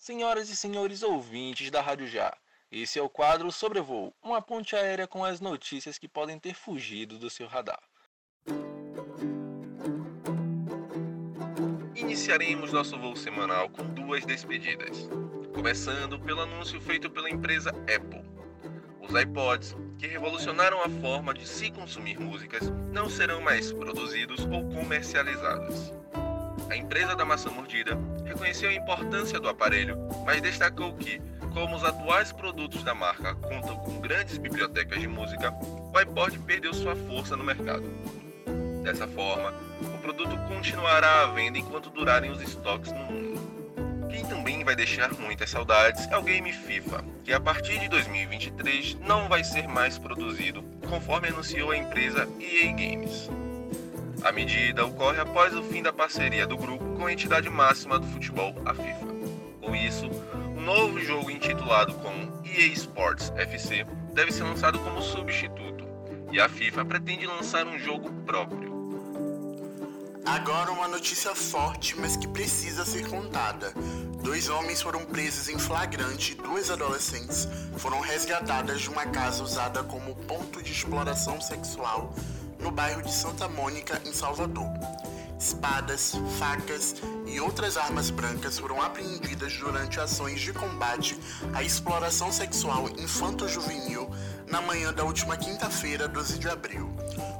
Senhoras e senhores ouvintes da Rádio Já, esse é o quadro Sobrevoo, uma ponte aérea com as notícias que podem ter fugido do seu radar. Iniciaremos nosso voo semanal com duas despedidas. Começando pelo anúncio feito pela empresa Apple. Os iPods, que revolucionaram a forma de se consumir músicas, não serão mais produzidos ou comercializados. A empresa da maçã mordida reconheceu a importância do aparelho, mas destacou que, como os atuais produtos da marca contam com grandes bibliotecas de música, o iPod perdeu sua força no mercado. Dessa forma, o produto continuará à venda enquanto durarem os estoques no mundo. Quem também vai deixar muitas saudades é o game FIFA, que a partir de 2023 não vai ser mais produzido, conforme anunciou a empresa EA Games. A medida ocorre após o fim da parceria do grupo com a entidade máxima do futebol, a FIFA. Com isso, um novo jogo intitulado como EA Sports FC deve ser lançado como substituto, e a FIFA pretende lançar um jogo próprio. Agora uma notícia forte, mas que precisa ser contada. Dois homens foram presos em flagrante e duas adolescentes foram resgatadas de uma casa usada como ponto de exploração sexual no bairro de Santa Mônica, em Salvador. Espadas, facas e outras armas brancas foram apreendidas durante ações de combate à exploração sexual infanto-juvenil na manhã da última quinta-feira, 12 de abril.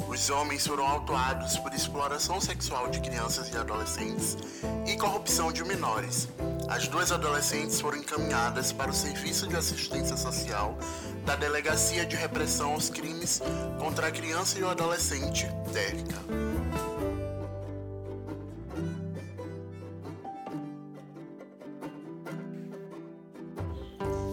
Os homens foram autuados por exploração sexual de crianças e adolescentes e corrupção de menores. As duas adolescentes foram encaminhadas para o Serviço de Assistência Social da Delegacia de Repressão aos Crimes contra a Criança e o Adolescente, DERCA.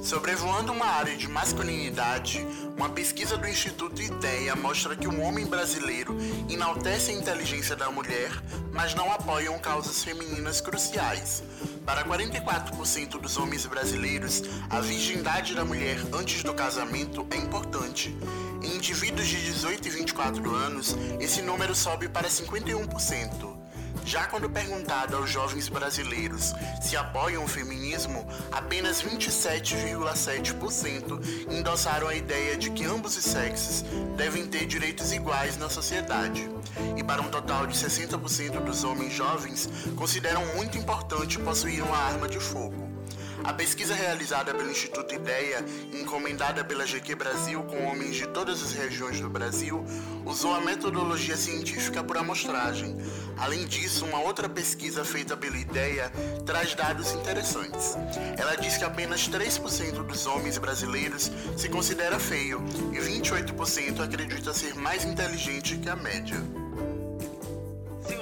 Sobrevoando uma área de masculinidade, uma pesquisa do Instituto IDEA mostra que o homem brasileiro enaltece a inteligência da mulher, mas não apoiam causas femininas cruciais. Para 44% dos homens brasileiros, a virgindade da mulher antes do casamento é importante. Em indivíduos de 18 e 24 anos, esse número sobe para 51%. Já quando perguntado aos jovens brasileiros se apoiam o feminismo, apenas 27,7% endossaram a ideia de que ambos os sexos devem ter direitos iguais na sociedade. E para um total de 60% dos homens jovens, consideram muito importante possuir uma arma de fogo. A pesquisa realizada pelo Instituto Ideia, encomendada pela GQ Brasil com homens de todas as regiões do Brasil, usou a metodologia científica por amostragem. Além disso, uma outra pesquisa feita pela Ideia traz dados interessantes. Ela diz que apenas 3% dos homens brasileiros se considera feio e 28% acredita ser mais inteligente que a média.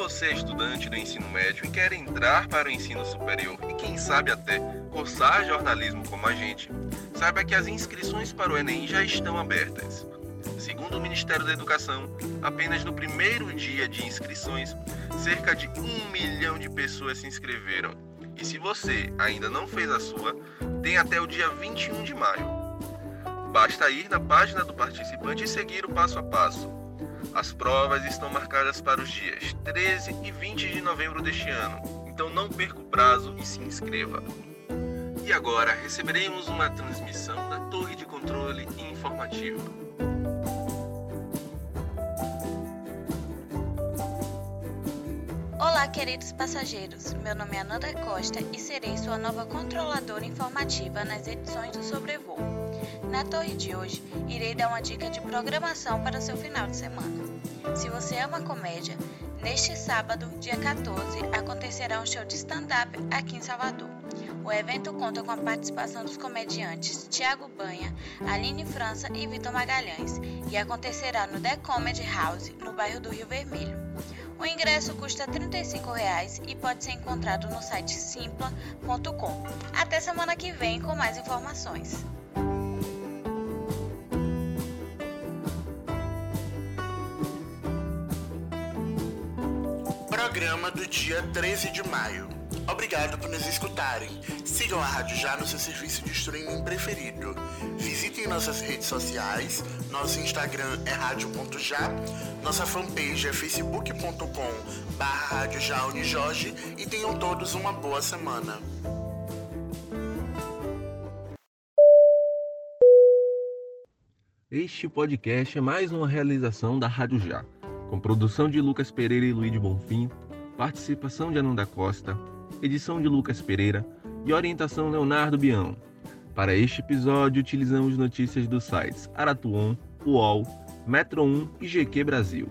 Se você é estudante do ensino médio e quer entrar para o ensino superior e quem sabe até cursar jornalismo como a gente, saiba que as inscrições para o Enem já estão abertas. Segundo o Ministério da Educação, apenas no primeiro dia de inscrições, cerca de um milhão de pessoas se inscreveram. E se você ainda não fez a sua, tem até o dia 21 de maio. Basta ir na página do participante e seguir o passo a passo. As provas estão marcadas para os dias 13 e 20 de novembro deste ano, então não perca o prazo e se inscreva. E agora receberemos uma transmissão da Torre de Controle Informativa. Olá, queridos passageiros. Meu nome é Ananda Costa e serei sua nova controladora informativa nas edições do Sobrevoo. Na torre de hoje, irei dar uma dica de programação para o seu final de semana. Se você ama comédia, neste sábado, dia 14, acontecerá um show de stand-up aqui em Salvador. O evento conta com a participação dos comediantes Tiago Banha, Aline França e Vitor Magalhães e acontecerá no The Comedy House, no bairro do Rio Vermelho. O ingresso custa 35 reais e pode ser encontrado no site simpla.com. Até semana que vem com mais informações. programa do dia 13 de maio. Obrigado por nos escutarem. Sigam a Rádio Já no seu serviço de streaming preferido. Visitem nossas redes sociais. Nosso Instagram é rádio.já. Nossa fanpage é facebook.com barra e tenham todos uma boa semana. Este podcast é mais uma realização da Rádio Já, com produção de Lucas Pereira e Luiz Bonfim, participação de Ananda Costa, edição de Lucas Pereira e orientação Leonardo Bião. Para este episódio, utilizamos notícias dos sites Aratuon, UOL, Metro 1 e GQ Brasil.